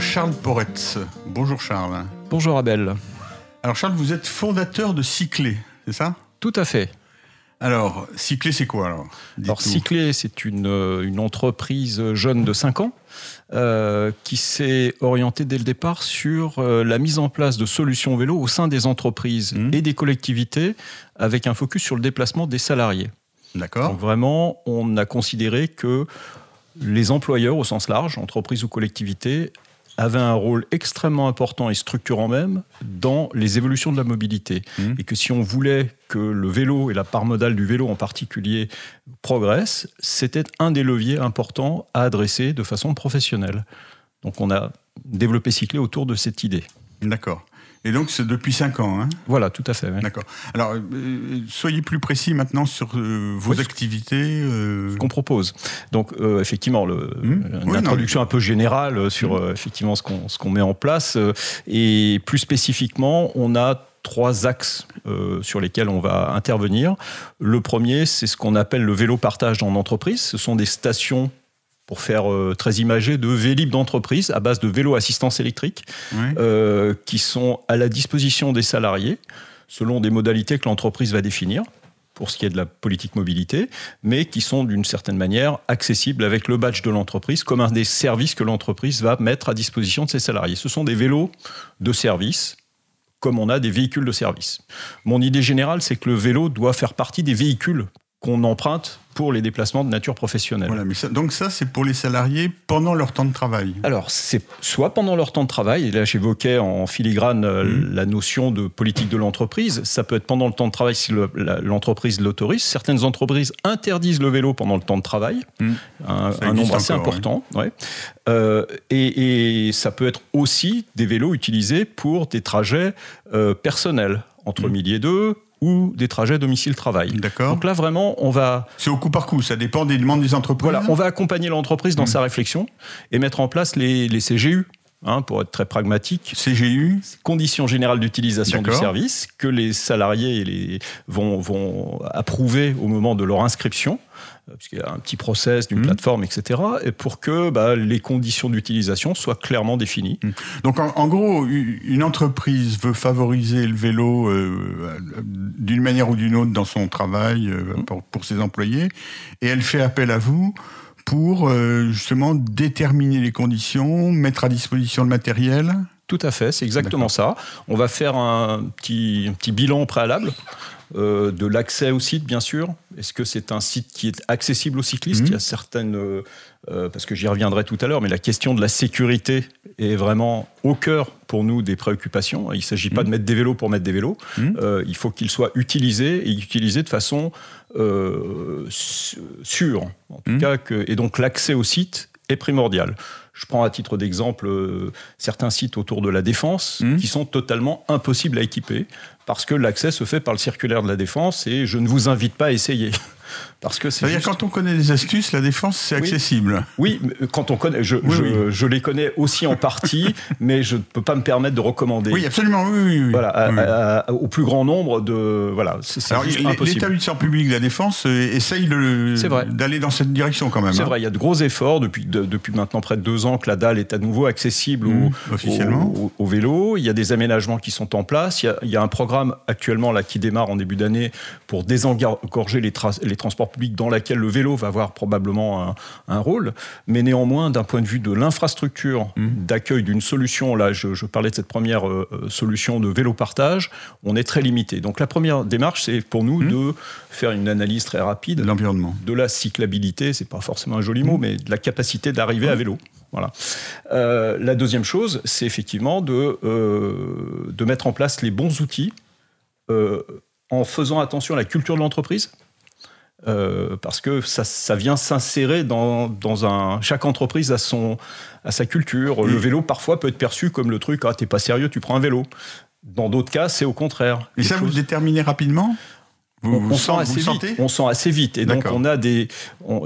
Charles Poretz. Bonjour Charles. Bonjour Abel. Alors Charles, vous êtes fondateur de Cyclé, c'est ça? Tout à fait. Alors, Cyclé, c'est quoi alors? Alors, Cyclé, c'est une, euh, une, entreprise jeune de 5 ans euh, qui s'est orientée dès le départ sur euh, la mise en place de solutions vélo au sein des entreprises mmh. et des collectivités avec un focus sur le déplacement des salariés. D'accord. Donc, vraiment, on a considéré que les employeurs, au sens large, entreprises ou collectivités, avait un rôle extrêmement important et structurant même dans les évolutions de la mobilité. Mmh. Et que si on voulait que le vélo et la part modale du vélo en particulier progressent, c'était un des leviers importants à adresser de façon professionnelle. Donc on a développé Cyclé autour de cette idée. D'accord. Et donc, c'est depuis 5 ans. Hein voilà, tout à fait. D'accord. Alors, euh, soyez plus précis maintenant sur euh, vos activités. Euh... Ce qu'on propose. Donc, euh, effectivement, le, mmh. une introduction un peu générale sur mmh. effectivement ce qu'on qu'on met en place. et plus spécifiquement, on a trois axes euh, sur lesquels on va intervenir. Le premier, c'est ce qu'on appelle le vélo partage en entreprise. Ce sont des stations pour faire euh, très imagé, de Vélib d'entreprise à base de vélos assistance électrique euh, qui sont à la disposition des salariés selon des modalités que l'entreprise va définir pour ce qui est de la politique mobilité, mais qui sont d'une certaine manière accessibles avec le badge de l'entreprise comme un des services que l'entreprise va mettre à disposition de ses salariés. Ce sont des vélos de service comme on a des véhicules de service. Mon idée générale, c'est que le vélo doit faire partie des véhicules qu'on emprunte pour les déplacements de nature professionnelle. Voilà, mais donc ça, c'est pour les salariés pendant leur temps de travail Alors, c'est soit pendant leur temps de travail, et là j'évoquais en filigrane euh, mmh. la notion de politique de l'entreprise, ça peut être pendant le temps de travail si l'entreprise l'autorise. Certaines entreprises interdisent le vélo pendant le temps de travail, mmh. un, nombre assez important. Ouais. Euh, et, ça peut être aussi des vélos utilisés pour des trajets euh, personnels, entre mmh. midi et deux, ou des trajets domicile-travail. D'accord. Donc là, vraiment, on va... C'est au coup par coup, ça dépend des demandes des entreprises Voilà, on va accompagner l'entreprise dans mmh. sa réflexion et mettre en place les, les CGU, Hein, pour être très pragmatique. CGU Conditions générales d'utilisation du service que les salariés les, vont, vont approuver au moment de leur inscription, puisqu'il y a un petit process d'une mmh. plateforme, etc., et pour que bah, les conditions d'utilisation soient clairement définies. Mmh. Donc en, gros, une entreprise veut favoriser le vélo euh, d'une manière ou d'une autre dans son travail euh, mmh. pour, pour ses employés, et elle fait appel à vous pour euh, justement déterminer les conditions, mettre à disposition le matériel Tout à fait, c'est exactement ça. On va faire un petit, un petit bilan préalable. Euh, de l'accès au site, bien sûr. Est-ce que c'est un site qui est accessible aux cyclistes? Mmh. Il y a certaines, euh, parce que j'y reviendrai tout à l'heure, mais la question de la sécurité est vraiment au cœur pour nous des préoccupations. Il ne s'agit pas mmh. de mettre des vélos pour mettre des vélos. Mmh. il faut qu'ils soient utilisés et utilisés de façon euh, sûr, en tout cas, que, et donc l'accès au site est primordial. Je prends à titre d'exemple euh, certains sites autour de la défense mmh. qui sont totalement impossibles à équiper parce que l'accès se fait par le circulaire de la défense et je ne vous invite pas à essayer. Parce que c'est. Juste... quand on connaît les astuces, la défense c'est accessible. Oui, quand on connaît, je, je, les connais aussi en partie, mais je ne peux pas me permettre de recommander. Oui, absolument, oui, Voilà, au plus grand nombre de voilà. Alors l'établissement public de la défense euh, essaye d'aller dans cette direction quand même. C'est hein. vrai, il y a de gros efforts depuis depuis maintenant près de deux ans que la dalle est à nouveau accessible mmh, au, officiellement au, vélo. Il y a des aménagements qui sont en place. Il y a, il y a un programme actuellement là qui démarre en début d'année pour désengorger les, les transports publics dans laquelle le vélo va avoir probablement un, rôle. Mais néanmoins, d'un point de vue de l'infrastructure mmh. d'accueil d'une solution, là, je, parlais de cette première euh, euh, solution de vélo partage, on est très limité. Donc la première démarche, c'est pour nous mmh. de faire une analyse très rapide de l'environnement, de la cyclabilité, c'est pas forcément un joli mot, mmh. mais de la capacité d'arriver à vélo. Voilà. Euh, la deuxième chose, c'est effectivement de, de mettre en place les bons outils en faisant attention à la culture de l'entreprise. Euh, parce que ça, ça vient s'insérer dans, dans, un. Chaque entreprise a, son, a sa culture. Le vélo, parfois, peut être perçu comme le truc ah, t'es pas sérieux, tu prends un vélo. Dans d'autres cas, c'est au contraire. Et ça, vous le déterminez rapidement? Vous, on, sent, assez vite. On sent assez vite. Et donc, on a des.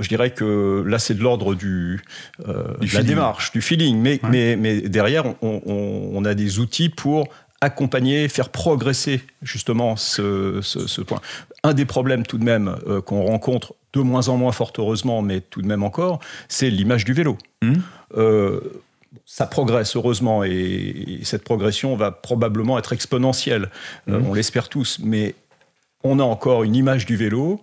je dirais que là, c'est de l'ordre du, euh, de la démarche, du feeling. Mais, mais, mais derrière, on, on, a des outils pour accompagner, faire progresser justement ce, ce, point. Un des problèmes tout de même euh, qu'on rencontre de moins en moins fort heureusement, mais tout de même encore, c'est l'image du vélo. Mmh. Euh, ça progresse heureusement et, cette progression va probablement être exponentielle. Euh, mmh. on l'espère tous, mais on a encore une image du vélo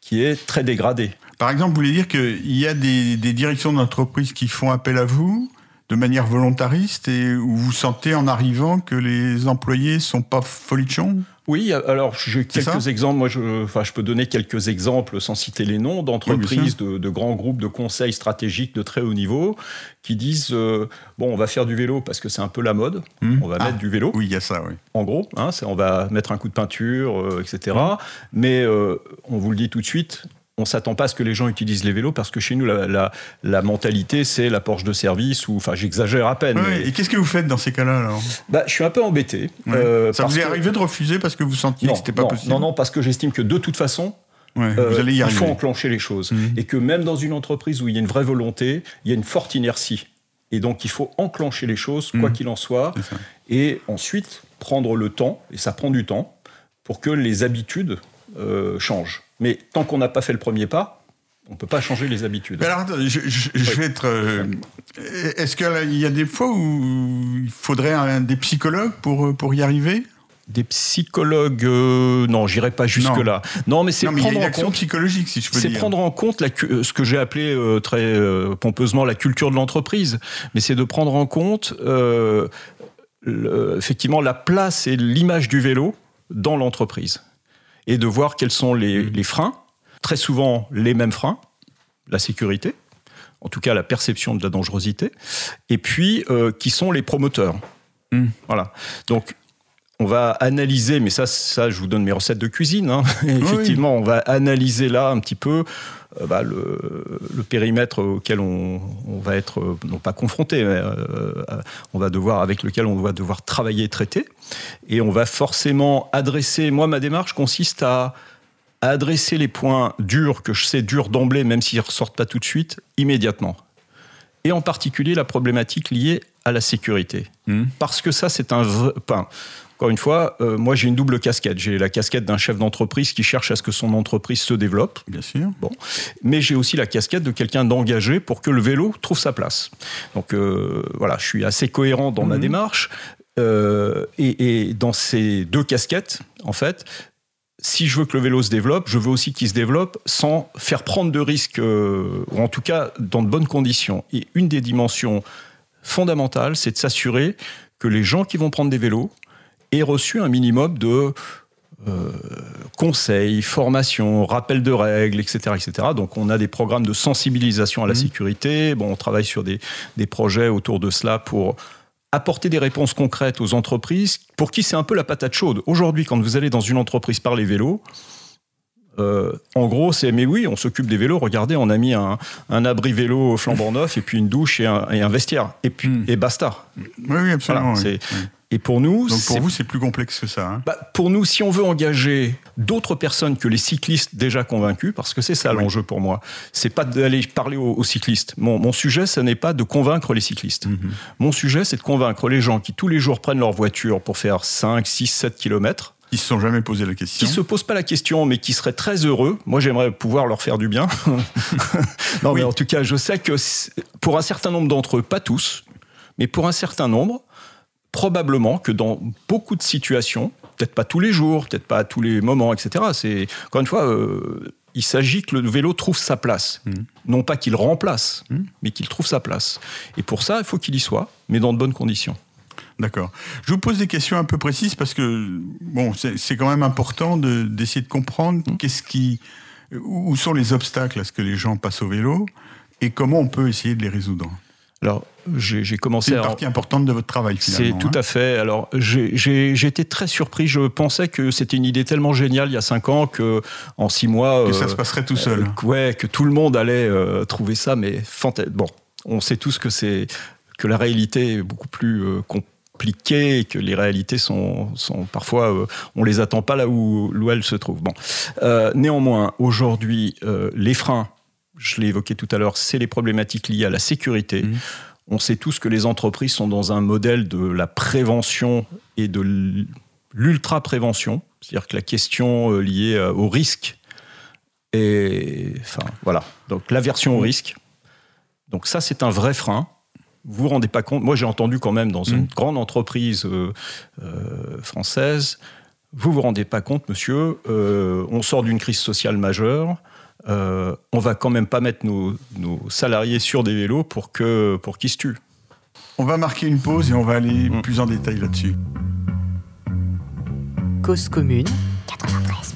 qui est très dégradée. Par exemple, vous voulez dire qu'il y a des, des directions d'entreprise qui font appel à vous de manière volontariste et où vous sentez en arrivant que les employés sont pas folichons? Oui, alors j'ai quelques exemples. Moi, je, enfin, je peux donner quelques exemples sans citer les noms d'entreprises, de, grands groupes de conseils stratégiques de très haut niveau qui disent euh, bon, on va faire du vélo parce que c'est un peu la mode. Hmm. On va mettre ah, du vélo. Oui, il y a ça. Oui. En gros, hein, on va mettre un coup de peinture, euh, etc. Mais euh, on vous le dit tout de suite, on s'attend pas à ce que les gens utilisent les vélos parce que chez nous, la, mentalité, c'est la Porsche de service ou, enfin, j'exagère à peine. Et qu'est-ce que vous faites dans ces cas-là alors bah, Je suis un peu embêté. Euh, ça vous est arrivé de refuser parce que vous sentiez que c'était pas possible Non, non, parce que j'estime que de toute façon, euh, il faut enclencher les choses. Mhm. Et que même dans une entreprise où il y a une vraie volonté, il y a une forte inertie. Et donc, il faut enclencher les choses, quoi mhm. qu'il en soit. Et ensuite, prendre le temps, et ça prend du temps, pour que les habitudes euh, changent. Mais tant qu'on n'a pas fait le premier pas, on ne peut pas changer les habitudes. alors, je, vais être. Euh, est-ce qu'il y a des fois où il faudrait des psychologues pour, pour y arriver? Des psychologues, euh, non, j'irai pas jusque là. Non, mais c'est prendre en compte psychologique, si je peux dire. C'est prendre en compte la, ce que j'ai appelé euh, très pompeusement la culture de l'entreprise. Mais c'est de prendre en compte effectivement la place et l'image du vélo dans l'entreprise et de voir quels sont les, mmh. freins, très souvent les mêmes freins, la sécurité, en tout cas la perception de la dangerosité, et puis euh, qui sont les promoteurs. Mmh. Voilà. Donc on va analyser, mais ça, ça, je vous donne mes recettes de cuisine. Hein. Effectivement, on va analyser là un petit peu bah, le, périmètre auquel on, va être, euh, non pas confronté, mais euh, on va devoir, avec lequel on va devoir travailler et traiter. Et on va forcément adresser, moi, ma démarche consiste à, adresser les points durs, que je sais durs d'emblée, même s'ils ne ressortent pas tout de suite, immédiatement. Et en particulier la problématique liée à la sécurité. Mmh. Parce que ça, c'est un... Enfin, encore une fois, euh, moi j'ai une double casquette. J'ai la casquette d'un chef d'entreprise qui cherche à ce que son entreprise se développe. Bien sûr. Bon. Mais j'ai aussi la casquette de quelqu'un d'engagé pour que le vélo trouve sa place. Donc euh, voilà, je suis assez cohérent dans ma mhm. démarche. Euh, et, dans ces deux casquettes, en fait, si je veux que le vélo se développe, je veux aussi qu'il se développe sans faire prendre de risques, ou en tout cas dans de bonnes conditions. Et une des dimensions fondamentales, c'est de s'assurer que les gens qui vont prendre des vélos et reçu un minimum de euh, conseils, formations, rappels de règles, etc., etc. Donc on a des programmes de sensibilisation à la mmh. sécurité. Bon, on travaille sur des, des, projets autour de cela pour apporter des réponses concrètes aux entreprises pour qui c'est un peu la patate chaude. Aujourd'hui, quand vous allez dans une entreprise par les vélos, euh, en gros, c'est mais oui, on s'occupe des vélos. Regardez, on a mis un, un, abri vélo flambant neuf et puis une douche et un, et un vestiaire et puis mmh. et basta. Oui, absolument. Et pour nous, donc pour vous, c'est plus complexe que ça. Hein. Bah, pour nous, si on veut engager d'autres personnes que les cyclistes déjà convaincus, parce que c'est ça l'enjeu pour moi, c'est pas d'aller parler aux, cyclistes. Mon, sujet, ce n'est pas de convaincre les cyclistes. Mhm. Mon sujet, c'est de convaincre les gens qui tous les jours prennent leur voiture pour faire 5, 6, 7 kilomètres. Qui se sont jamais posé la question. Qui se posent pas la question, mais qui seraient très heureux. Moi, j'aimerais pouvoir leur faire du bien. non, mais en tout cas, je sais que pour un certain nombre d'entre eux, pas tous, mais pour un certain nombre, probablement que dans beaucoup de situations, peut-être pas tous les jours, peut-être pas à tous les moments, etc. C'est encore une fois, euh, il s'agit que le vélo trouve sa place, mmh. non pas qu'il remplace, mmh. mais qu'il trouve sa place. Et pour ça, il faut qu'il y soit, mais dans de bonnes conditions. D'accord. Je vous pose des questions un peu précises parce que bon, c'est quand même important d'essayer de, comprendre mmh. qu'est-ce qui, où sont les obstacles à ce que les gens passent au vélo et comment on peut essayer de les résoudre. Alors, j'ai commencé. C'est une partie importante de votre travail. C'est tout hein. à fait. Alors, j'ai été très surpris. Je pensais que c'était une idée tellement géniale il y a cinq ans que en six mois. Que ça euh, se passerait tout seul. Euh, ouais, que tout le monde allait euh, trouver ça, mais bon, on sait tous que c'est que la réalité est beaucoup plus et que les réalités sont, sont parfois on les attend pas là où, où elles se trouvent. Bon, néanmoins, aujourd'hui, les freins je l'ai évoqué tout à l'heure, c'est les problématiques liées à la sécurité. Mmh. On sait tous que les entreprises sont dans un modèle de la prévention et de l'ultra-prévention, c'est-à-dire que la question euh, liée euh, au risque est, enfin voilà, donc l'aversion au risque. Donc ça, c'est un vrai frein vous vous rendez pas compte. Moi, j'ai entendu quand même dans une mm. grande entreprise euh, euh, française, vous vous rendez pas compte, monsieur, euh, on sort d'une crise sociale majeure. on on va quand même pas mettre nos, salariés sur des vélos pour pour qu'ils se tuent. On va marquer une pause et on va aller mm. plus en détail là-dessus. Cause commune 93.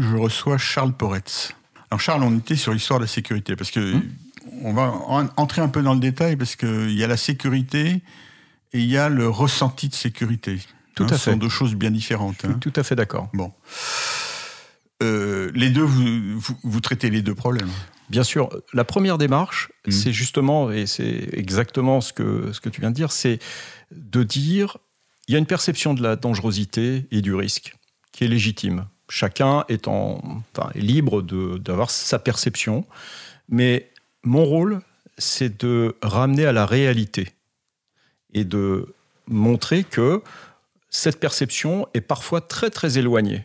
je reçois Charles Poretz. Alors Charles, on était sur l'histoire de la sécurité, parce que hmm. on va entrer un peu dans le détail, parce qu'il y a la sécurité et il y a le ressenti de sécurité. Tout hein, à ce sont deux choses bien différentes. Hein. Tout à fait d'accord. Bon. Euh, les deux, vous, vous, traitez les deux problèmes. Bien sûr. La première démarche, hmm. c'est justement, et c'est exactement ce que, ce que tu viens de dire, c'est de dire, il y a une perception de la dangerosité et du risque qui est légitime chacun est, libre d'avoir sa perception. Mais mon rôle, c'est de ramener à la réalité et de montrer que cette perception est parfois très très éloignée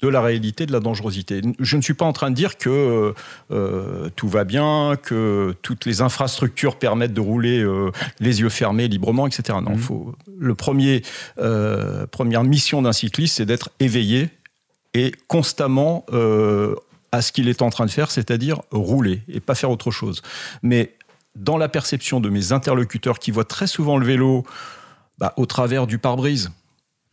de la réalité de la dangerosité. Je ne suis pas en train de dire que euh, tout va bien, que toutes les infrastructures permettent de rouler euh, les yeux fermés librement, etc. Non, mmh. faut, le premier euh, première mission d'un cycliste, c'est d'être éveillé et constamment à ce qu'il est en train de faire, c'est-à-dire rouler et pas faire autre chose. Mais dans la perception de mes interlocuteurs qui voient très souvent le vélo bah, au travers du pare-brise,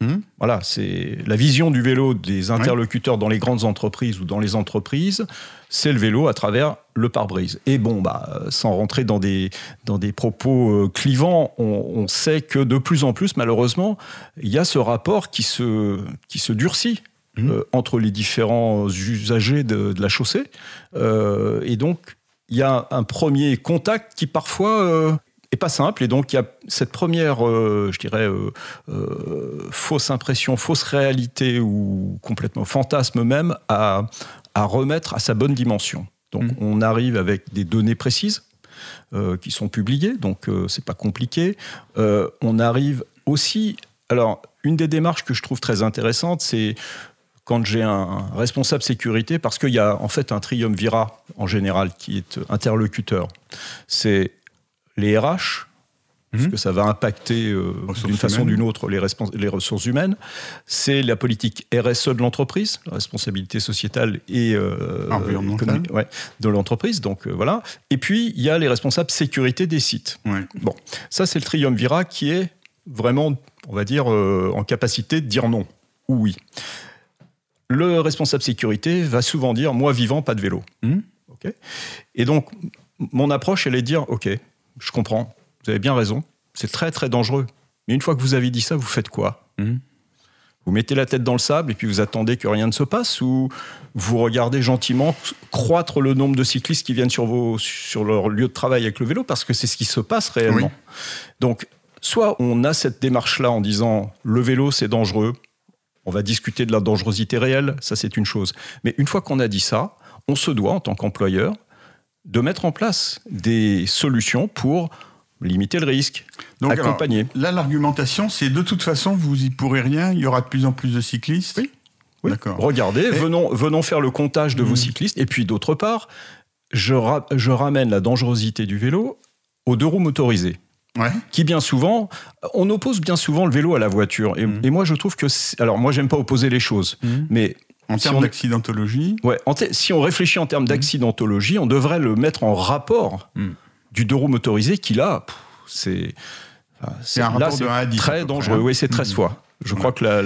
Hmm. Voilà, c'est la vision du vélo des interlocuteurs dans les grandes entreprises ou dans les entreprises, c'est le vélo à travers le pare-brise. Et bon, bah, sans rentrer dans des, dans des propos euh, clivants, on, sait que de plus en plus, malheureusement, il y a ce rapport qui se, qui se durcit. Hmm. Euh, entre les différents usagers de, la chaussée. Euh, et donc, il y a un premier contact qui parfois pas simple. Et donc, il y a cette première, euh, je dirais, euh, euh, fausse impression, fausse réalité ou complètement fantasme même à, à remettre à sa bonne dimension. Donc, mmh. on arrive avec des données précises qui sont publiées, donc c'est pas compliqué. on arrive aussi. Alors, une des démarches que je trouve très intéressante, c'est quand j'ai un responsable sécurité, parce qu'il y a en fait un triumvirat en général qui est interlocuteur. C'est les RH, parce que ça va impacter euh, d'une façon ou d'une autre les, les, ressources humaines. C'est la politique RSE de l'entreprise, la responsabilité sociétale et euh, économique ouais, de l'entreprise. Donc voilà. Et puis il y a les responsables sécurité des sites. Bon, ça c'est le triumvirat qui est vraiment, on va dire, en capacité de dire non ou oui. Le responsable sécurité va souvent dire moi vivant pas de vélo. Hmm. Et donc mon approche elle est de dire ok je comprends. Vous avez bien raison. C'est très très dangereux. Mais une fois que vous avez dit ça vous faites quoi? Hmm. Vous mettez la tête dans le sable et puis vous attendez que rien ne se passe ou vous regardez gentiment croître le nombre de cyclistes qui viennent sur, vos, sur leur lieu de travail avec le vélo parce que c'est ce qui se passe réellement. Donc, soit on a cette démarche-là en disant le vélo c'est dangereux, on va discuter de la dangerosité réelle, ça c'est une chose. Mais une fois qu'on a dit ça, on se doit, en tant qu'employeur, de mettre en place des solutions pour limiter le risque, Donc, accompagner. là, l'argumentation, c'est de toute façon, vous y pourrez rien, il y aura de plus en plus de cyclistes. Oui. D'accord. Regardez, venons, venons faire le comptage de vos mmh. cyclistes. Et puis, d'autre part, je, je ramène la dangerosité du vélo aux deux roues motorisées. Qui bien souvent, on oppose bien souvent le vélo à la voiture. Et, mm. moi, je trouve que, alors moi, j'aime pas opposer les choses, mm. mais en termes d'accidentologie Ouais, si on réfléchit en termes mm. d'accidentologie, on devrait le mettre en rapport du deux roues motorisé qui là, c'est c'est un rapport de très dangereux. Oui, c'est 13 fois. Je crois que la,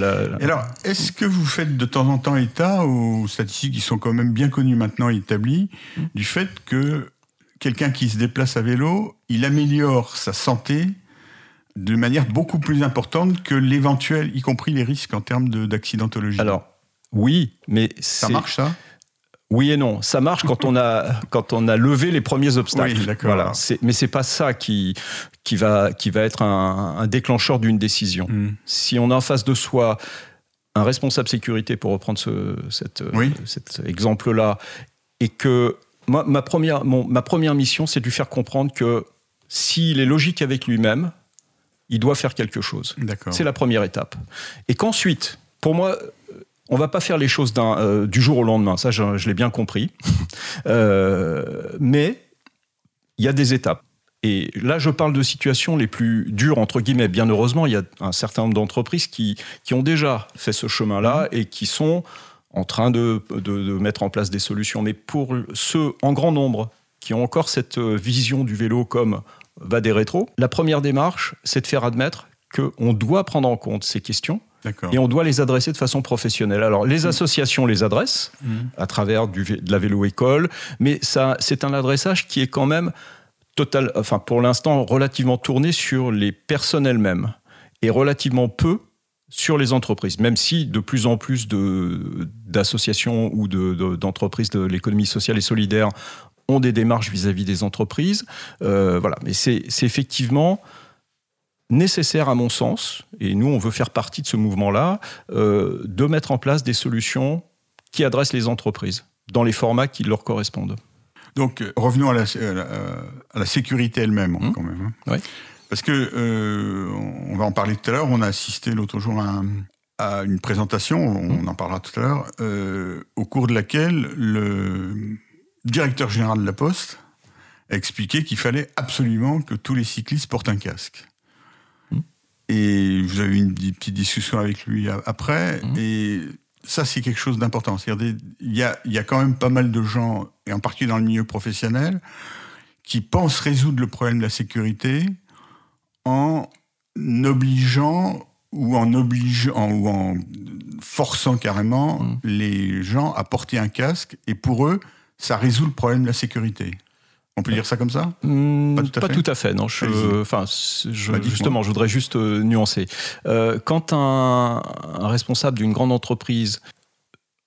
alors, est-ce que vous faites de temps en temps état aux statistiques qui sont quand même bien connues maintenant et établies du fait que quelqu'un qui se déplace à vélo, il améliore sa santé de manière beaucoup plus importante que l'éventuel, y compris les risques en termes d'accidentologie? Alors, oui, mais ça marche ça? Oui et non. Ça marche quand on a, quand on a levé les premiers obstacles. Oui, d'accord. Voilà. Mais c'est pas ça qui, qui, va, qui va être un, déclencheur d'une décision. Hmm. Si on a en face de soi un responsable sécurité, pour reprendre ce, cette, cet exemple-là, et que ma, première, ma première mission, c'est de lui faire comprendre que s'il est logique avec lui-même, il doit faire quelque chose. C'est la première étape. Et qu'ensuite, pour moi, on va pas faire les choses euh, du jour au lendemain, ça je, l'ai bien compris. Euh, mais il y a des étapes. Et là, je parle de situations les plus dures, entre guillemets. Bien heureusement, il y a un certain nombre d'entreprises qui, qui ont déjà fait ce chemin-là mmh. et qui sont en train de, mettre en place des solutions. Mais pour ceux en grand nombre qui ont encore cette euh, vision du vélo comme va des rétros, la première démarche, c'est de faire admettre qu'on doit prendre en compte ces questions et on doit les adresser de façon professionnelle. Alors, les mmh. associations les adressent mmh. à travers du, de la vélo-école, mais ça, c'est un adressage qui est quand même total, enfin, pour l'instant, relativement tourné sur les personnes elles-mêmes et relativement peu sur les entreprises, même si de plus en plus d'associations ou d'entreprises de, l'économie sociale et solidaire ont des démarches vis-à-vis des entreprises. Euh, voilà, mais c'est effectivement nécessaire à mon sens, et nous on veut faire partie de ce mouvement-là, euh, de mettre en place des solutions qui adressent les entreprises dans les formats qui leur correspondent. Donc euh, revenons à la, à la, sécurité elle-même hein, mmh. quand même. Hein. Oui. Parce que, euh, on va en parler tout à l'heure, on a assisté l'autre jour à, une présentation, on mmh. en parlera tout à l'heure, euh, au cours de laquelle le directeur général de la Poste a expliqué qu'il fallait absolument que tous les cyclistes portent un casque. Et vous avez eu une petite discussion avec lui après, mmh. et ça c'est quelque chose d'important. Il y a, y a quand même pas mal de gens, et en particulier dans le milieu professionnel, qui pensent résoudre le problème de la sécurité en obligeant ou en obligeant ou en forçant carrément mm. les gens à porter un casque et pour eux ça résout le problème de la sécurité. On peut dire ça comme ça? Mm, Pas, tout, à fait, non. enfin, bah, justement, je voudrais juste euh, nuancer. Euh, quand un, responsable d'une grande entreprise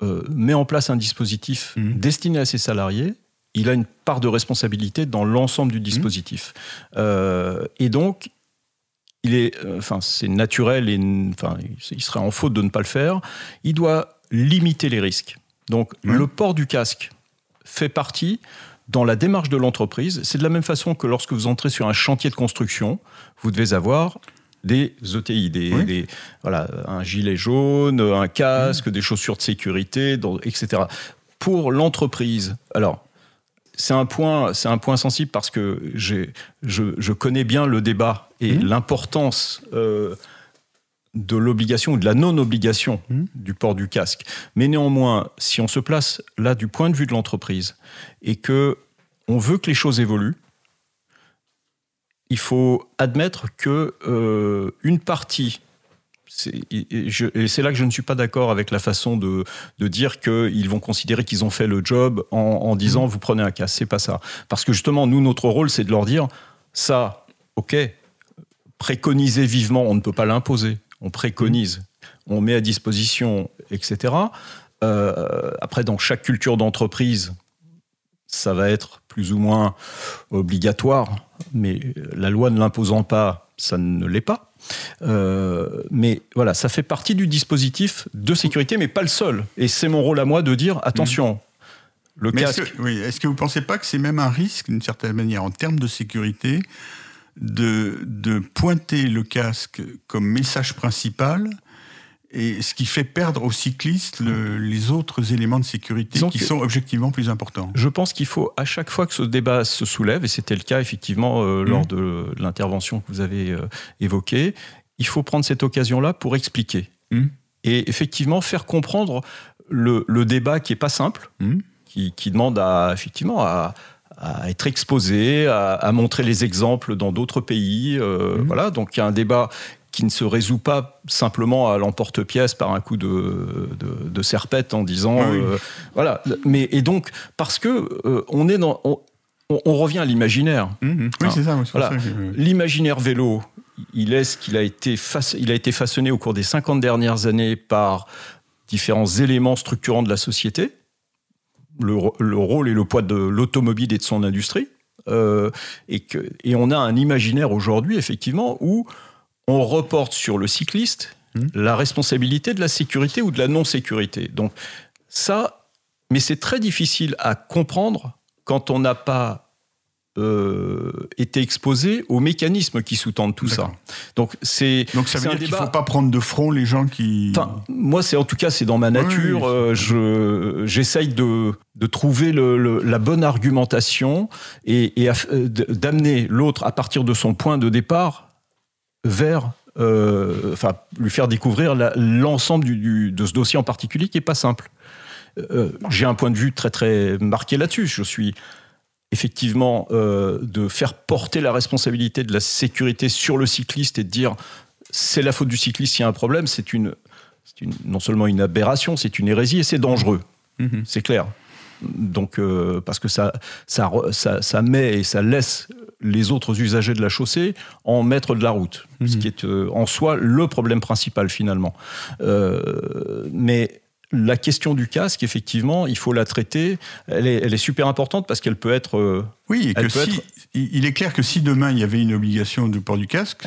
euh, met en place un dispositif mm. destiné à ses salariés, il a une part de responsabilité dans l'ensemble du dispositif. et donc, il est, enfin, c'est naturel et enfin, il serait en faute de ne pas le faire. Il doit limiter les risques. Donc, le port du casque fait partie dans la démarche de l'entreprise. C'est de la même façon que lorsque vous entrez sur un chantier de construction, vous devez avoir des ETI, des, voilà, un gilet jaune, un casque, des chaussures de sécurité, etc. Pour l'entreprise, alors c'est un point, c'est un point sensible parce que j'ai, je, je, connais bien le débat et mmh. l'importance euh, de l'obligation ou de la non-obligation mmh. du port du casque. Mais néanmoins, si on se place là du point de vue de l'entreprise et que on veut que les choses évoluent, il faut admettre que euh, une partie et c'est là que je ne suis pas d'accord avec la façon de, de dire qu'ils vont considérer qu'ils ont fait le job en, disant mmh. vous prenez un casque. C'est pas ça. Parce que justement, nous, notre rôle, c'est de leur dire ça, ok, préconiser vivement, on ne peut pas l'imposer. On préconise, on met à disposition, etc. Euh, après, dans chaque culture d'entreprise, ça va être plus ou moins obligatoire, mais la loi ne l'imposant pas, ça ne l'est pas. Euh, mais voilà, ça fait partie du dispositif de sécurité, mais pas le seul. Et c'est mon rôle à moi de dire attention. Le casque. Est-ce que, oui, est-ce que vous ne pensez pas que c'est même un risque, d'une certaine manière, en termes de sécurité, de, de pointer le casque comme message principal et ce qui fait perdre aux cyclistes les autres éléments de sécurité qui sont objectivement plus importants. Je pense qu'il faut, à chaque fois que ce débat se soulève, et c'était le cas effectivement euh, lors mmh. de l'intervention que vous avez euh, évoquée, il faut prendre cette occasion-là pour expliquer. Mmh. Et effectivement faire comprendre le, débat qui n'est pas simple, mmh. qui, demande à, effectivement à, être exposé, à, montrer les exemples dans d'autres pays. Euh, voilà, donc il y a un débat qui ne se résout pas simplement à l'emporte-pièce par un coup de, de, serpette en disant euh, voilà mais et donc parce que euh, on est dans on, revient à l'imaginaire mmh, mmh. oui c'est ça, voilà. l'imaginaire vélo il est ce qu'il a été il a été façonné au cours des 50 dernières années par différents éléments structurants de la société le, le rôle et le poids de l'automobile et de son industrie euh, et, que, et on a un imaginaire aujourd'hui effectivement où on reporte sur le cycliste hmm. la responsabilité de la sécurité ou de la non-sécurité. Donc ça, mais c'est très difficile à comprendre quand on n'a pas euh, été exposé aux mécanismes qui sous-tendent tout ça. Donc c'est donc ça veut dire qu'il ne faut pas prendre de front les gens qui. Enfin, moi c'est en tout cas c'est dans ma nature. Euh, je j'essaye de, de trouver le, la bonne argumentation et, et d'amener l'autre à partir de son point de départ vers euh, enfin, lui faire découvrir l'ensemble de ce dossier en particulier qui est pas simple. Euh, j'ai un point de vue très très marqué là-dessus. Je suis effectivement euh, de faire porter la responsabilité de la sécurité sur le cycliste et de dire c'est la faute du cycliste s'il y a un problème. C'est une, une, non seulement une aberration, c'est une hérésie et c'est dangereux. Mm-hmm. C'est clair. Donc, parce que ça, ça, ça, ça, met et ça laisse les autres usagers de la chaussée en maître de la route, ce mhm. qui est euh, en soi le problème principal finalement. Euh, mais la question du casque, effectivement, il faut la traiter. Elle est, super importante parce qu'elle peut être. Euh, oui, que si, il est clair que si demain il y avait une obligation de port du casque,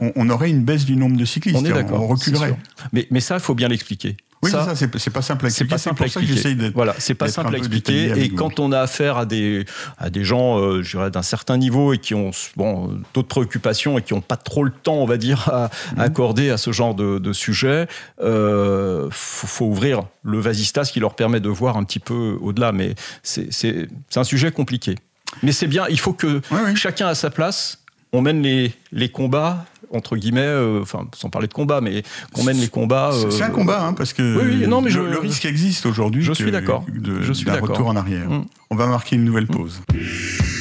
on, aurait une baisse du nombre de cyclistes. On est d'accord. On reculerait. Mais, mais ça, il faut bien l'expliquer. Oui, ça, c'est pas simple à expliquer. C'est pas simple à expliquer. Voilà, c'est pas simple à expliquer. Et quand on a affaire à des, à des gens, euh, je dirais, d'un certain niveau et qui ont bon, d'autres préoccupations et qui n'ont pas trop le temps, on va dire, à, mhm. accorder à ce genre de, de sujet, euh, faut, faut, ouvrir le vasistas qui leur permet de voir un petit peu au-delà. Mais c'est un sujet compliqué. Mais c'est bien, il faut que chacun à sa place, on mène les, les combats entre guillemets, euh, enfin sans parler de combat, mais qu'on mène les combats. c'est un euh, combat, hein, parce que oui, non, mais le, risque existe aujourd'hui. Je suis d'accord. Je suis d'accord. Retour en arrière. Mm. On va marquer une nouvelle pause. Rayon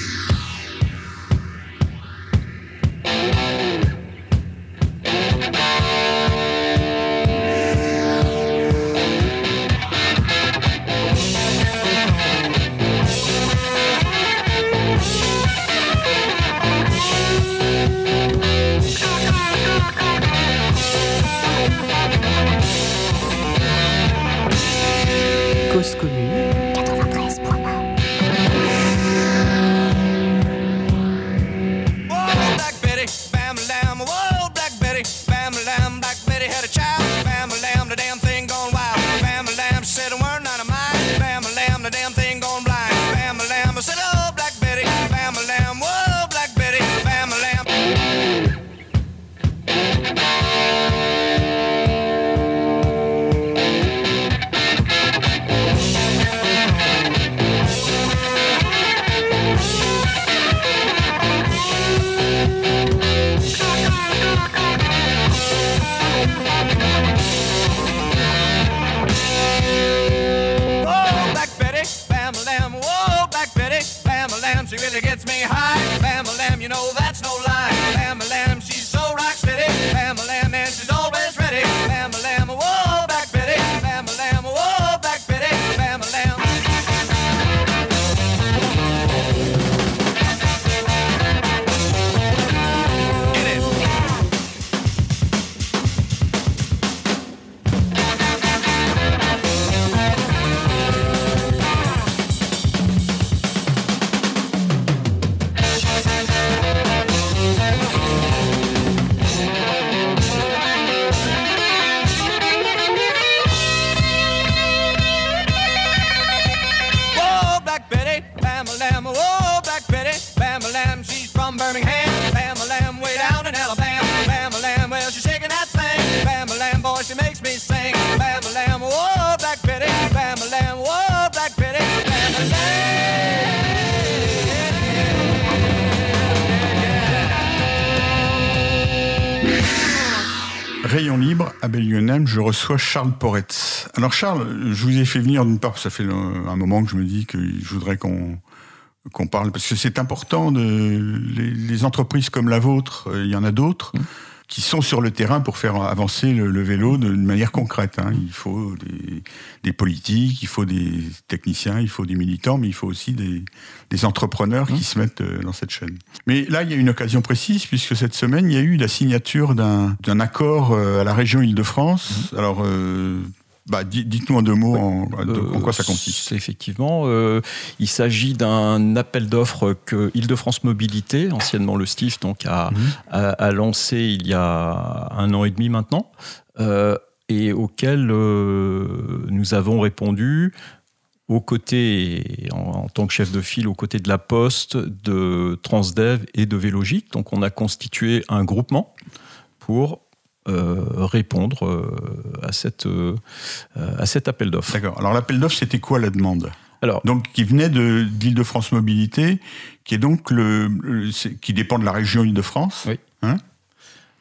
Charles Poretz. Alors Charles, je vous ai fait venir d'une part, ça fait un moment que je me dis que je voudrais qu'on parle, parce que c'est important, les, entreprises comme la vôtre, euh, il y en a d'autres, mmh qui sont sur le terrain pour faire avancer le, vélo d'une manière concrète. Hein. Il faut des, politiques, il faut des techniciens, il faut des militants, mais il faut aussi des, entrepreneurs qui mmh. se mettent euh, dans cette chaîne. Mais là, il y a une occasion précise, puisque cette semaine, il y a eu la signature d'un accord euh, à la région Île-de-France. Mmh. Alors, euh, bah, dites-nous en deux mots en, quoi ça consiste. Effectivement, euh, il s'agit d'un appel d'offres que Île-de-France Mobilité, anciennement le STIF, donc a, mhm. lancé il y a un an et demi maintenant, euh, et auquel euh, nous avons répondu aux côtés, en, en, tant que chef de file, aux côtés de la Poste, de Transdev et de Vélogique. Donc on a constitué un groupement pour euh, répondre euh, à, cette, euh, à cet appel d'offres. D'accord. Alors l'appel d'offres, c'était quoi la demande? Alors, donc, qui venait de d'Île-de-France Mobilité, qui est donc le, qui dépend de la région Île-de-France. Oui. Hein?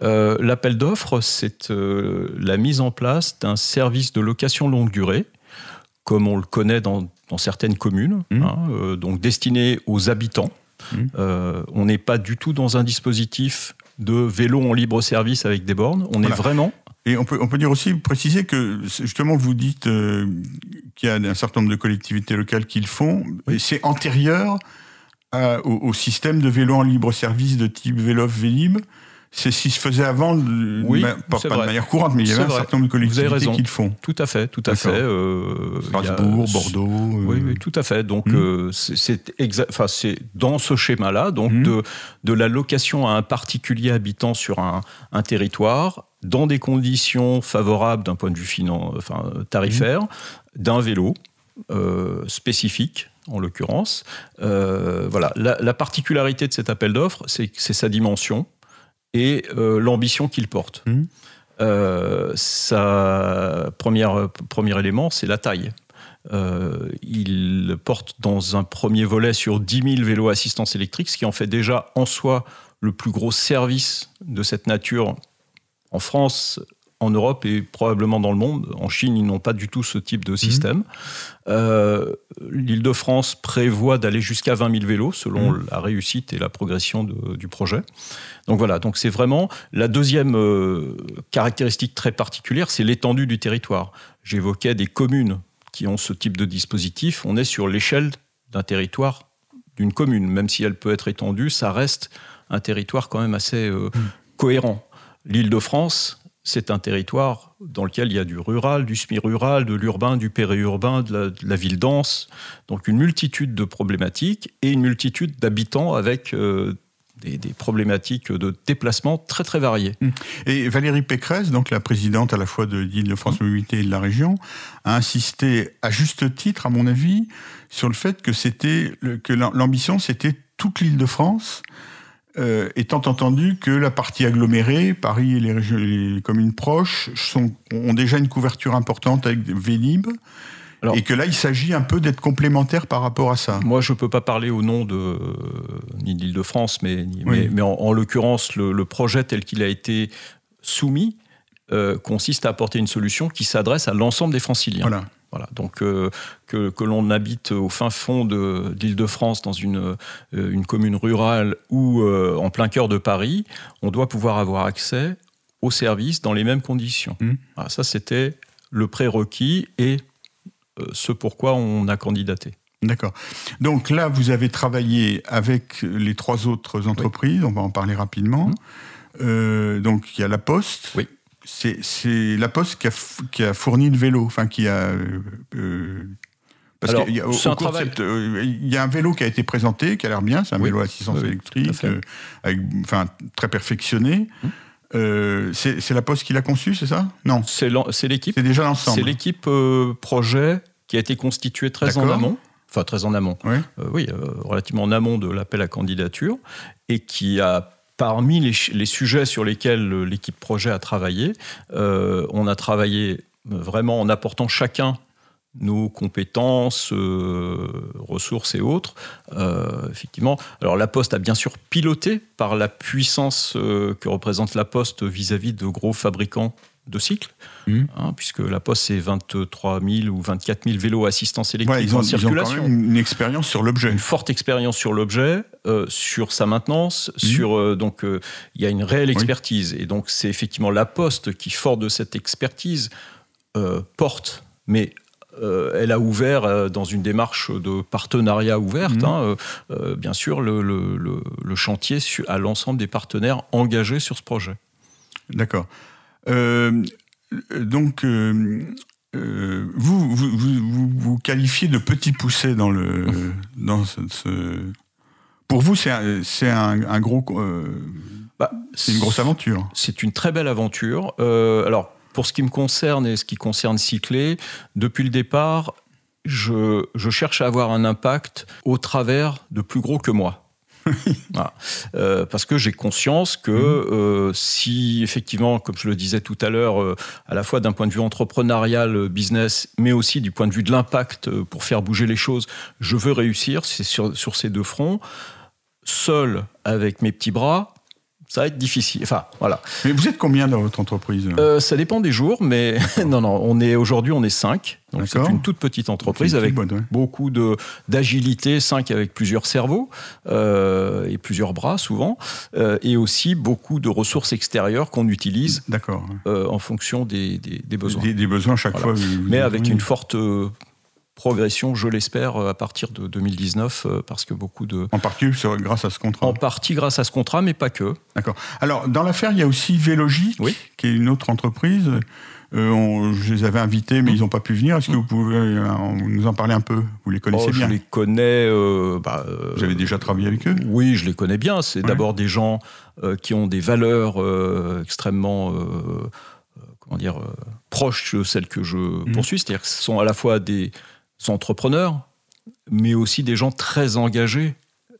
L'appel d'offres, c'est la mise en place d'un service de location longue durée, comme on le connaît dans, dans certaines communes, mmh. hein, donc destiné aux habitants. Mmh. on n'est pas du tout dans un dispositif de vélos en libre service avec des bornes. On est vraiment et on peut, on peut dire aussi, préciser que justement, vous dites euh, qu'il y a un certain nombre de collectivités locales qui le font, et c'est antérieur au, système de vélos en libre service de type Vélo Vélib c'est ce qui se faisait avant, oui, pas, de manière courante, mais il y avait un certain nombre de collectivités qui le font. Tout à fait, tout à fait. Euh, Strasbourg, Bordeaux. Euh. Oui, oui, tout à fait. Donc, hmm. euh, c'est enfin, dans ce schéma-là, donc hmm. de, de la location à un particulier habitant sur un, un territoire, dans des conditions favorables d'un point de vue finan, enfin, tarifaire, hmm. d'un vélo spécifique en l'occurrence. voilà, la, la, particularité de cet appel d'offres, c'est sa dimension et euh, l'ambition qu'il porte. Mmh. Euh, sa première, premier élément, c'est la taille. Euh, il porte dans un premier volet sur 10 000 vélos assistance électrique, ce qui en fait déjà en soi le plus gros service de cette nature en France, en Europe et probablement dans le monde. En Chine, ils n'ont pas du tout ce type de système. Mmh. Euh, L'Île-de-France prévoit d'aller jusqu'à 20 000 vélos selon mmh. la réussite et la progression du projet. Donc voilà, donc c'est vraiment la deuxième euh, caractéristique très particulière, c'est l'étendue du territoire. J'évoquais des communes qui ont ce type de dispositif. On est sur l'échelle d'un territoire d'une commune, même si elle peut être étendue, ça reste un territoire quand même assez euh, mmh. cohérent. L'Île-de-France, c'est un territoire dans lequel il y a du rural, du semi-rural, de l'urbain, du périurbain, de la, ville dense. Donc une multitude de problématiques et une multitude d'habitants avec euh, des, problématiques de déplacement très très variées. Mmh. Et Valérie Pécresse, donc la présidente à la fois de l'Île-de-France Mobilité et de la région, a insisté à juste titre, à mon avis, sur le fait que c'était que l'ambition c'était toute l'Île-de-France euh, étant entendu que la partie agglomérée, Paris et les, régions, les communes proches, sont, ont déjà une couverture importante avec Vélib, et que là, il s'agit un peu d'être complémentaire par rapport à ça. Moi, je ne peux pas parler au nom de ni d'Île-de-France, mais, mais, en, l'occurrence, le, projet tel qu'il a été soumis euh, consiste à apporter une solution qui s'adresse à l'ensemble des franciliens. Voilà. Voilà, donc euh, que, que l'on habite au fin fond de l'Île-de-France, dans une, euh, une commune rurale ou euh, en plein cœur de Paris, on doit pouvoir avoir accès aux services dans les mêmes conditions. Mmh. ça, c'était le prérequis et ce pourquoi on a candidaté. D'accord. Donc là, vous avez travaillé avec les trois autres entreprises, on va en parler rapidement. Mmh. donc il y a la Poste. Oui c'est la Poste qui a, qui a, fourni le vélo, enfin qui a. Euh, euh, parce qu'il y, a, euh, il y a un vélo qui a été présenté, qui a l'air bien, c'est un vélo à assistance électrique, avec, enfin, très perfectionné. Hum. c'est la Poste qui l'a conçu, c'est ça? Non. C'est l'équipe. C'est déjà l'ensemble. C'est l'équipe projet qui a été constituée très en amont enfin très en amont, oui, oui relativement en amont de l'appel à candidature, et qui a Parmi les, sujets sur lesquels l'équipe projet a travaillé, euh, on a travaillé vraiment en apportant chacun nos compétences, euh, ressources et autres. Euh, effectivement, alors la Poste a bien sûr piloté par la puissance euh, que représente la Poste vis-à-vis de gros fabricants de cycles, mmh. hein, puisque la Poste c'est 23 000 ou 24 000 vélos assistance électrique ils ont, en circulation. Ils ont quand même une expérience sur l'objet. Une forte expérience sur l'objet, sur sa maintenance, mmh. sur donc il y a une réelle expertise et donc c'est effectivement la Poste qui, fort de cette expertise, porte mais euh, elle a ouvert euh, dans une démarche de partenariat ouverte, mhm. hein, euh, bien sûr, le, chantier à l'ensemble des partenaires engagés sur ce projet. D'accord. Donc, vous, vous, vous, qualifiez de petit poussé dans le. dans ce, Pour vous, c'est un, un, gros. Bah, c'est une grosse aventure. C'est une très belle aventure. alors, pour ce qui me concerne et ce qui concerne Cyclé, depuis le départ, je, cherche à avoir un impact au travers de plus gros que moi. Euh, parce que j'ai conscience que mhm. euh, si effectivement, comme je le disais tout à l'heure, euh, à la fois d'un point de vue entrepreneurial, business, mais aussi du point de vue de l'impact pour faire bouger les choses, je veux réussir, c'est sur, sur ces deux fronts, seul avec mes petits bras, ça va être difficile. Enfin, voilà. Mais vous êtes combien dans votre entreprise euh, Ça dépend des jours, mais non, non, on est aujourd'hui, on est 5. Donc c'est une toute petite entreprise avec beaucoup de d'agilité, 5 avec plusieurs cerveaux euh, et plusieurs bras souvent, euh, et aussi beaucoup de ressources extérieures qu'on utilise en fonction des, des, besoins. Des, besoins chaque fois. mais avec une forte progression, je l'espère, euh, à partir de 2019, euh, parce que beaucoup de... En partie grâce à ce contrat En partie grâce à ce contrat, mais pas que. D'accord. Alors, dans l'affaire, il y a aussi Vélogique, qui est une autre entreprise. Euh, je les avais invités, mais mm. ils n'ont pas pu venir. Est-ce que vous pouvez nous en parler un peu? Vous les connaissez oh, bien? Je les connais. Bah, vous avez déjà travaillé avec eux? Oui, je les connais bien. C'est d'abord des gens qui ont des valeurs extrêmement comment dire, proches de celles que je mm. poursuis. C'est-à-dire que ce sont à la fois des sont entrepreneurs, mais aussi des gens très engagés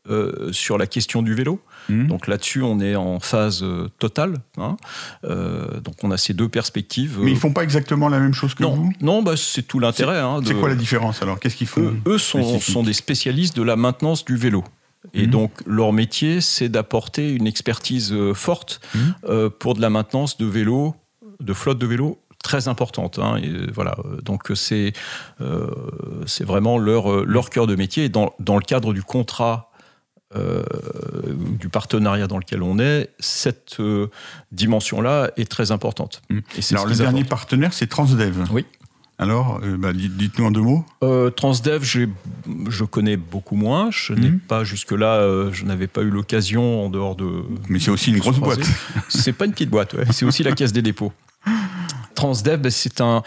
euh, sur la question du vélo. Mmh. Donc là-dessus, on est en phase euh, totale. Hein. Euh, donc on a ces deux perspectives. Mais ils font pas exactement la même chose que non, vous Non, bah, c'est tout l'intérêt. Hein, c'est quoi la différence alors? Qu'est-ce qu'ils font Eux, sont, sont, des spécialistes de la maintenance du vélo. Et mmh. donc leur métier, c'est d'apporter une expertise forte mmh. pour de la maintenance de vélos, de flotte de vélos très importante. Hein, et voilà, donc c'est euh, c'est vraiment leur, leur cœur de métier. Et dans, dans le cadre du contrat euh, du partenariat dans lequel on est, cette euh, dimension-là est très importante. Mmh. Et Alors le dernier partenaire, c'est Transdev. Oui. Alors, bah, dites-nous en deux mots. Transdev, je connais beaucoup moins. Je n'ai mmh. pas jusque-là, je n'avais pas eu l'occasion en dehors de. Mais c'est aussi une grosse boîte. C'est pas une petite boîte, ouais. c'est aussi la caisse des dépôts. Transdev, ben, c'est un,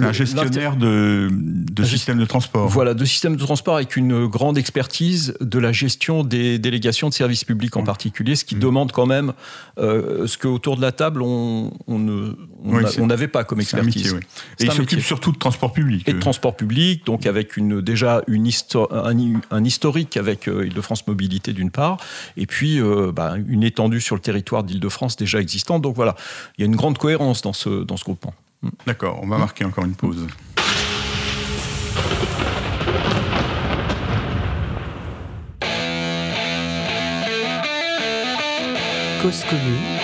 un gestionnaire de, de systèmes de transport. Voilà, de systèmes de transport avec une grande expertise de la gestion des délégations de services publics en mmh. particulier, ce qui mmh. demande quand même euh, ce qu'autour de la table, on n'avait pas comme expertise. Et il s'occupe surtout de transport public. Et de transport public, donc avec une, déjà une un, historique avec euh, Île-de-France Mobilité d'une part, et puis euh, bah, une étendue sur le territoire d'Île-de-France déjà existante. Donc voilà, il y a une grande cohérence dans ce, dans ce groupement. D'accord, on va marquer encore une pause. Cause commune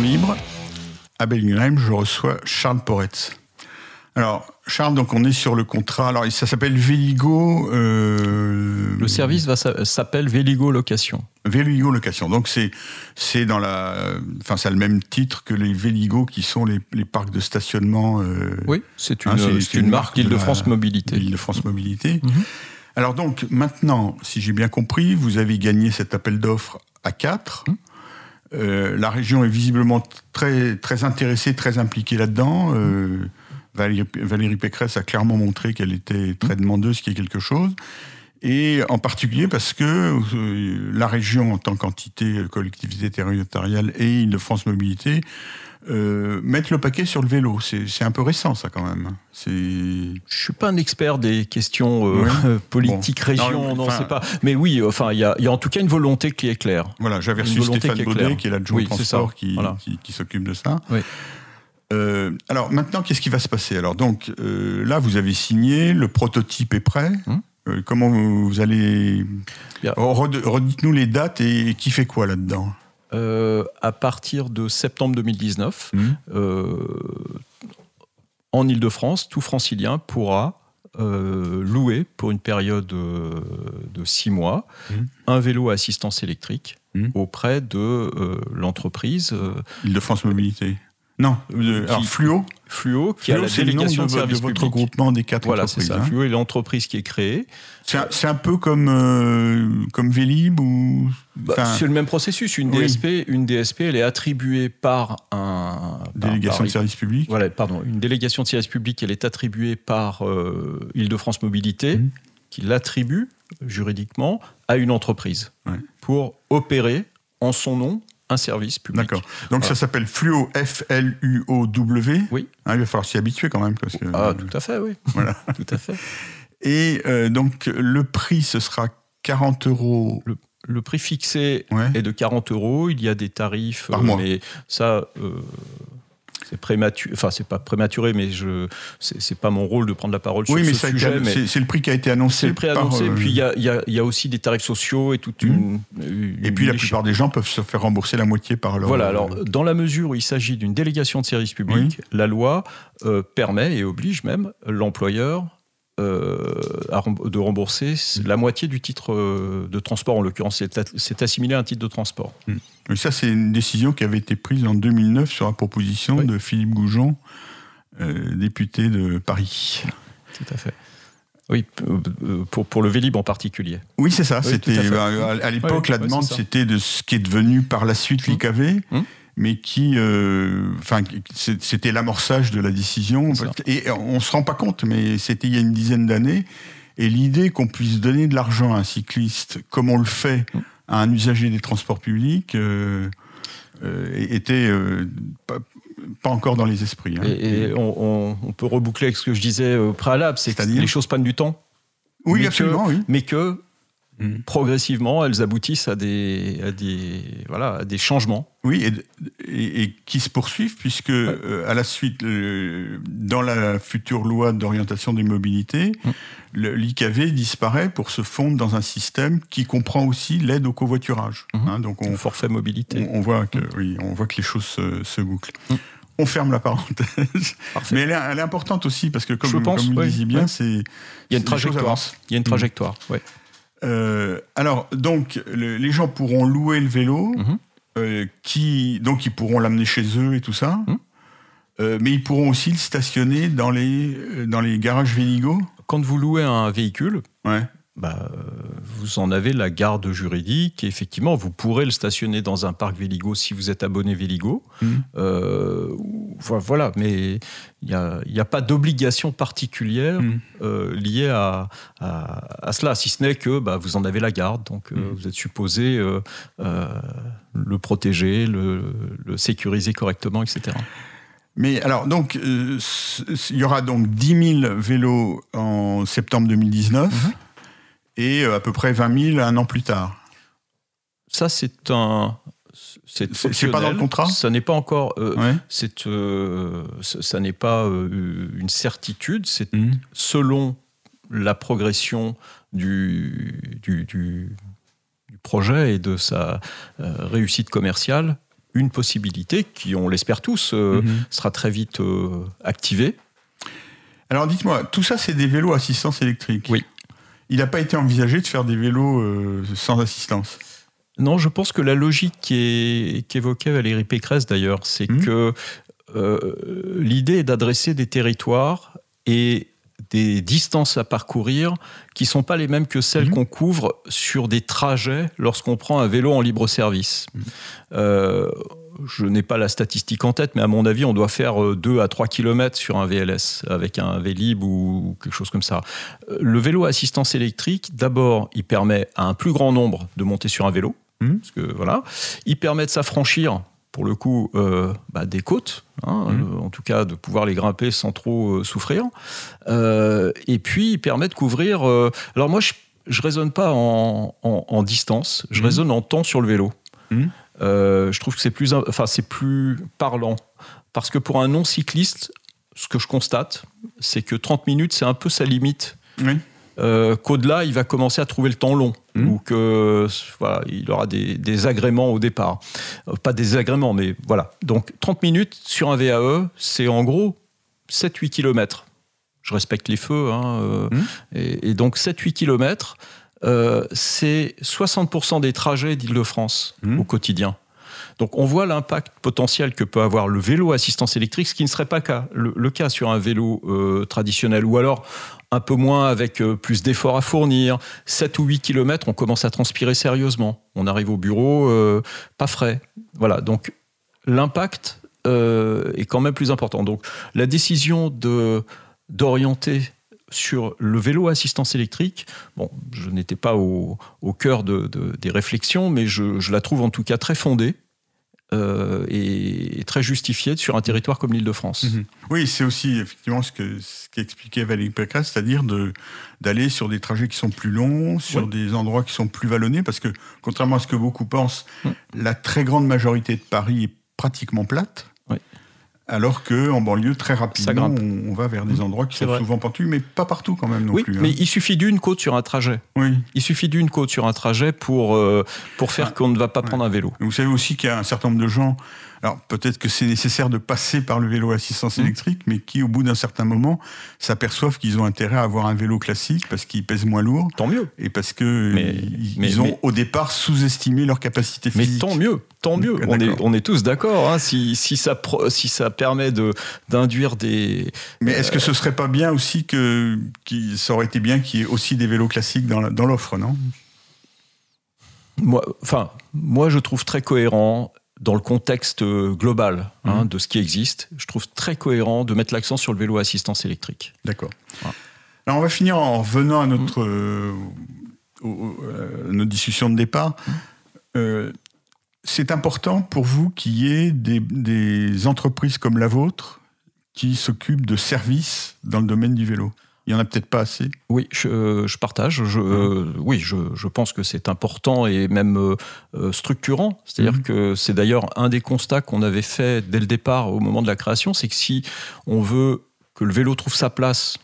Libre. À Bellingham, je reçois Charles Poretz. Alors, Charles, donc on est sur le contrat. Alors, ça s'appelle Véligo. Euh... Le service s'appelle Véligo Location. Véligo Location. Donc, c'est c'est dans la. Enfin, ça a le même titre que les Véligo qui sont les, les parcs de stationnement. Euh... Oui, c'est une, hein, une, une, marque d'Île-de-France Mobilité. Île-de-France Mobilité. Mm -hmm. Alors, donc, maintenant, si j'ai bien compris, vous avez gagné cet appel d'offres à 4. Mmh. Euh, la région est visiblement très, très intéressée, très impliquée là-dedans. Euh, Valérie, Valérie, Pécresse a clairement montré qu'elle était très demandeuse, qui est quelque chose. Et en particulier parce que euh, la région, en tant qu'entité collectivité territoriale et Île-de-France Mobilité, euh, mettre le paquet sur le vélo. C'est un peu récent, ça, quand même. Je suis pas un expert des questions euh, oui. politiques, bon. région, non, c'est pas. Mais oui, enfin, il y a, y a, en tout cas une volonté qui est claire. Voilà, j'avais reçu Stéphane qui Baudet, qui est l'adjoint oui, transport, qui, voilà. qui, qui s'occupe de ça. Oui. Euh, alors maintenant, qu'est-ce qui va se passer? Alors donc euh, là, vous avez signé, le prototype est prêt. Hum euh, comment vous allez Redites-nous les dates et qui fait quoi là-dedans? Euh, À partir de septembre 2019, mmh. euh, en Ile-de-France, tout francilien pourra euh, louer pour une période de six mois mmh. un vélo à assistance électrique mmh. auprès de l'entreprise Île-de-France Mobilité. Non, euh, alors Fluo. Fluo, qui Fluo, a la délégation de, de service de votre public. groupement des quatre voilà, entreprises. Voilà, c'est ça. Hein. Fluo est l'entreprise qui est créée. C'est un, un, peu comme, euh, comme Vélib ou... Bah, c'est le même processus. Une oui. DSP, une DSP, elle est attribuée par un... Délégation par, de service public Voilà, pardon. Une délégation de service public, elle est attribuée par euh, Île-de-France Mobilité, mmh. qui l'attribue juridiquement à une entreprise ouais. pour opérer en son nom un service public. D'accord. Donc voilà. ça s'appelle Fluo, F-L-U-O-W. Oui. Ah, il va falloir s'y habituer quand même. Parce que, ah, euh, tout à fait, oui. Voilà. tout à fait. Et euh, donc le prix, ce sera 40 euros. Le, le prix fixé ouais. est de 40 euros. Il y a des tarifs. Par mois. Mais ça. Euh, c'est prématuré, enfin c'est pas prématuré, mais je c'est pas mon rôle de prendre la parole oui, sur mais ce sujet. mais c'est le prix qui a été annoncé. C'est le prix annoncé. Par, euh... Puis il y a, y, a, y a, aussi des tarifs sociaux et toute une. Mmh. une et puis la plupart des gens peuvent se faire rembourser la moitié par leur. Voilà. Alors dans la mesure où il s'agit d'une délégation de service public, oui. la loi euh, permet et oblige même l'employeur euh, de rembourser la moitié du titre euh, de transport. En l'occurrence, c'est assimilé à un titre de transport. Mmh. Mais ça, c'est une décision qui avait été prise en 2009 sur la proposition oui. de Philippe Goujon, euh, député de Paris. Tout à fait. Oui, pour, pour le Vélib en particulier. Oui, c'est ça. Oui, c'était à, à l'époque, oui, la demande, c'était de ce qui est devenu par la suite mmh. l'IKV. Mmh mais qui, enfin, euh, c'était l'amorçage de la décision. Et on se rend pas compte, mais c'était il y a une dizaine d'années. Et l'idée qu'on puisse donner de l'argent à un cycliste, comme on le fait à un usager des transports publics, euh, euh, était pas, pas, encore dans les esprits. Hein. Et, et on, on, peut reboucler avec ce que je disais au préalable, c'est que les choses prennent du temps. Oui, mais absolument. Que, oui. Mais que Mmh. progressivement, elles aboutissent à des, à des, voilà, à des changements. Oui, et, et, et qui se poursuivent, puisque ouais. euh, à la suite, euh, dans la future loi d'orientation des mobilités, mmh. l'IKV disparaît pour se fondre dans un système qui comprend aussi l'aide au covoiturage. Mmh. Hein, donc on, forfait mobilité. On, on, voit que, oui, on voit que les choses se, se bouclent. On ferme la parenthèse. Parfait. Mais elle est, elle est, importante aussi, parce que comme, Je pense, comme vous ouais, le disiez bien, ouais. c'est... Il y a une trajectoire. Il y a une trajectoire, oui. Euh, alors, donc, le, les gens pourront louer le vélo, Mhm. mmh. euh, qui, donc ils pourront l'amener chez eux et tout ça, Mhm. mmh. euh, mais ils pourront aussi le stationner dans les, dans les garages Véligo. Quand vous louez un véhicule, ouais. bah, vous en avez la garde juridique et effectivement, vous pourrez le stationner dans un parc Véligo si vous êtes abonné Véligo. Mmh. Voilà, mais il n'y a, a, pas d'obligation particulière mmh. euh, liée à, à, à, cela, si ce n'est que bah, vous en avez la garde, donc euh, mmh. vous êtes supposé euh, le protéger, le, le, sécuriser correctement, etc. Mais alors, donc, il y aura donc 10 000 vélos en septembre 2019 mmh. et à peu près 20 000 un an plus tard. Ça, c'est un, c'est pas dans le contrat? Ça n'est pas encore. Euh, ouais. C'est euh, ça n'est pas euh, une certitude. C'est mmh. selon la progression du, du, du, du, projet et de sa euh, réussite commerciale. une possibilité qui, on l'espère tous, mhm. sera très vite activée. Alors dites-moi, tout ça, c'est des vélos assistance électrique? Oui. Il n'a pas été envisagé de faire des vélos sans assistance? Non, je pense que la logique qu'évoquait Valérie Pécresse d'ailleurs, c'est mhm. que l'idée est d'adresser des territoires et des distances à parcourir qui sont pas les mêmes que celles mhm. qu'on couvre sur des trajets lorsqu'on prend un vélo en libre service. Mhm. Euh, je n'ai pas la statistique en tête, mais à mon avis, on doit faire 2 euh, à 3 km sur un VLS avec un Vélib ou quelque chose comme ça. Euh, le vélo à assistance électrique, d'abord, il permet à un plus grand nombre de monter sur un vélo. Mhm. Parce que, voilà. Il permet de s'affranchir pour le coup, euh, bah, des côtes, hein, mmh. euh, en tout cas de pouvoir les grimper sans trop euh, souffrir. et puis, il permet de couvrir. alors, moi, je, ne raisonne pas en, distance, je mmh. raisonne en temps sur le vélo. Mmh. je trouve que c'est plus, enfin, c'est plus parlant. Parce que pour un non-cycliste, ce que je constate, c'est que 30 minutes, c'est un peu sa limite. Euh, qu'au-delà, il va commencer à trouver le temps long, mmh. ou que voilà, il aura des, des agréments au départ. Euh, pas des agréments, mais voilà. Donc 30 minutes sur un VAE, c'est en gros 7-8 km. Je respecte les feux, hein, euh, mmh. et, donc 7-8 km, c'est 60% des trajets d'Île-de-France mmh. au quotidien. Donc on voit l'impact potentiel que peut avoir le vélo assistance électrique, ce qui ne serait pas le, cas sur un vélo traditionnel, ou alors un peu moins avec euh, plus d'efforts à fournir. 7 ou 8 km, on commence à transpirer sérieusement. On arrive au bureau euh, pas frais. Voilà, donc l'impact euh, est quand même plus important. Donc la décision de d'orienter sur le vélo assistance électrique, bon, je n'étais pas au, cœur de, des réflexions, mais je, la trouve en tout cas très fondée. Euh, et, très justifiée sur un territoire comme l'Île-de-France. Mhm. Oui, c'est aussi effectivement ce que ce qu'expliquait Valérie Pécresse, c'est-à-dire de d'aller sur des trajets qui sont plus longs, sur des endroits qui sont plus vallonnés, parce que contrairement à ce que beaucoup pensent, la très grande majorité de Paris est pratiquement plate. Alors qu'en banlieue, très rapidement, on, va vers des mmh. endroits qui sont souvent pentus, mais pas partout quand même non oui, plus. Mais hein. il suffit d'une côte sur un trajet. Oui. Il suffit d'une côte sur un trajet pour, euh, pour faire qu'on ne va pas prendre un vélo. Vous savez aussi qu'il y a un certain nombre de gens alors peut-être que c'est nécessaire de passer par le vélo assistance mmh. électrique, mais qui au bout d'un certain moment s'aperçoivent qu'ils ont intérêt à avoir un vélo classique parce qu'il pèse moins lourd. Tant mieux. Et parce que ils, ont au départ sous-estimé leur capacité physique. Mais tant mieux, tant mieux. On est, on est tous d'accord. Hein, si, si, ça, si ça permet de d'induire des. Mais est-ce que ce serait pas bien aussi que, ça aurait été bien qu'il y ait aussi des vélos classiques dans l'offre, non? Moi, enfin, moi, je trouve très cohérent dans le contexte euh, global hein, mmh. de ce qui existe, je trouve très cohérent de mettre l'accent sur le vélo à assistance électrique. D'accord. Alors on va finir en revenant à notre, mmh. euh, notre discussion de départ. Mmh. Euh, c'est important pour vous qu'il y ait des, des entreprises comme la vôtre qui s'occupent de services dans le domaine du vélo? Il n'y en a peut-être pas assez? Oui, je, partage. Je, euh, oui, je, pense que c'est important et même euh, euh, structurant. C'est-à-dire mhm. que c'est d'ailleurs un des constats qu'on avait fait dès le départ au moment de la création, c'est que si on veut que le vélo trouve sa place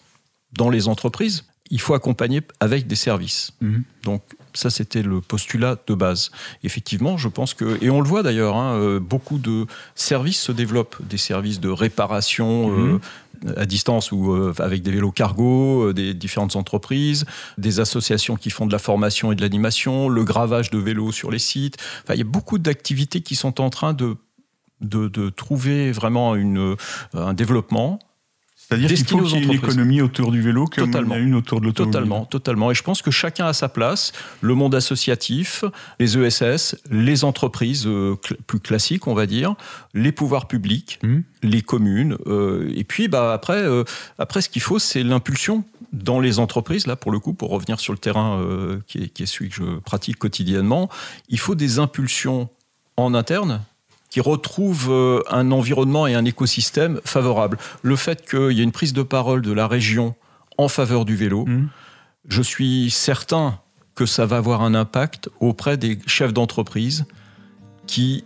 dans les entreprises, il faut accompagner avec des services. Mhm. Donc ça, c'était le postulat de base. Effectivement, je pense que, et on le voit d'ailleurs, hein, beaucoup de services se développent, des services de réparation, mhm à distance ou euh, avec des vélos cargo, euh, des différentes entreprises, des associations qui font de la formation et de l'animation, le gravage de vélos sur les sites. Enfin, il y a beaucoup d'activités qui sont en train de, de, de trouver vraiment une, un développement c'est-à-dire qu'il faut qu'il y ait une économie autour du vélo comme totalement. il y a une autour de l'automobile. Totalement, totalement. Et je pense que chacun a sa place. Le monde associatif, les ESS, les entreprises euh, plus classiques, on va dire, les pouvoirs publics, mmh. les communes. Euh, et puis, bah, après, euh, après, ce qu'il faut, c'est l'impulsion dans les entreprises. Là, pour le coup, pour revenir sur le terrain qui est, qui est celui que je pratique quotidiennement, il faut des impulsions en interne qui retrouve euh, un environnement et un écosystème favorable. Le fait qu'il y ait une prise de parole de la région en faveur du vélo, mmh. je suis certain que ça va avoir un impact auprès des chefs d'entreprise qui,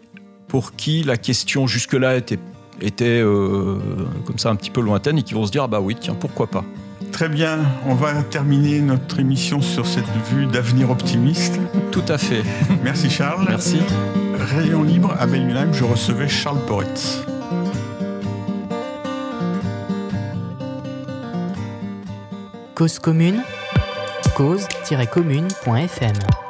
pour qui la question jusque-là était, était euh, comme ça un petit peu lointaine et qui vont se dire ah bah oui tiens pourquoi pas. Très bien, on va terminer notre émission sur cette vue d'avenir optimiste. Tout à fait. Merci Charles. Merci. Rayon Libre à Bellingham, je recevais Charles Poretz. Cause commune, cause-commune.fm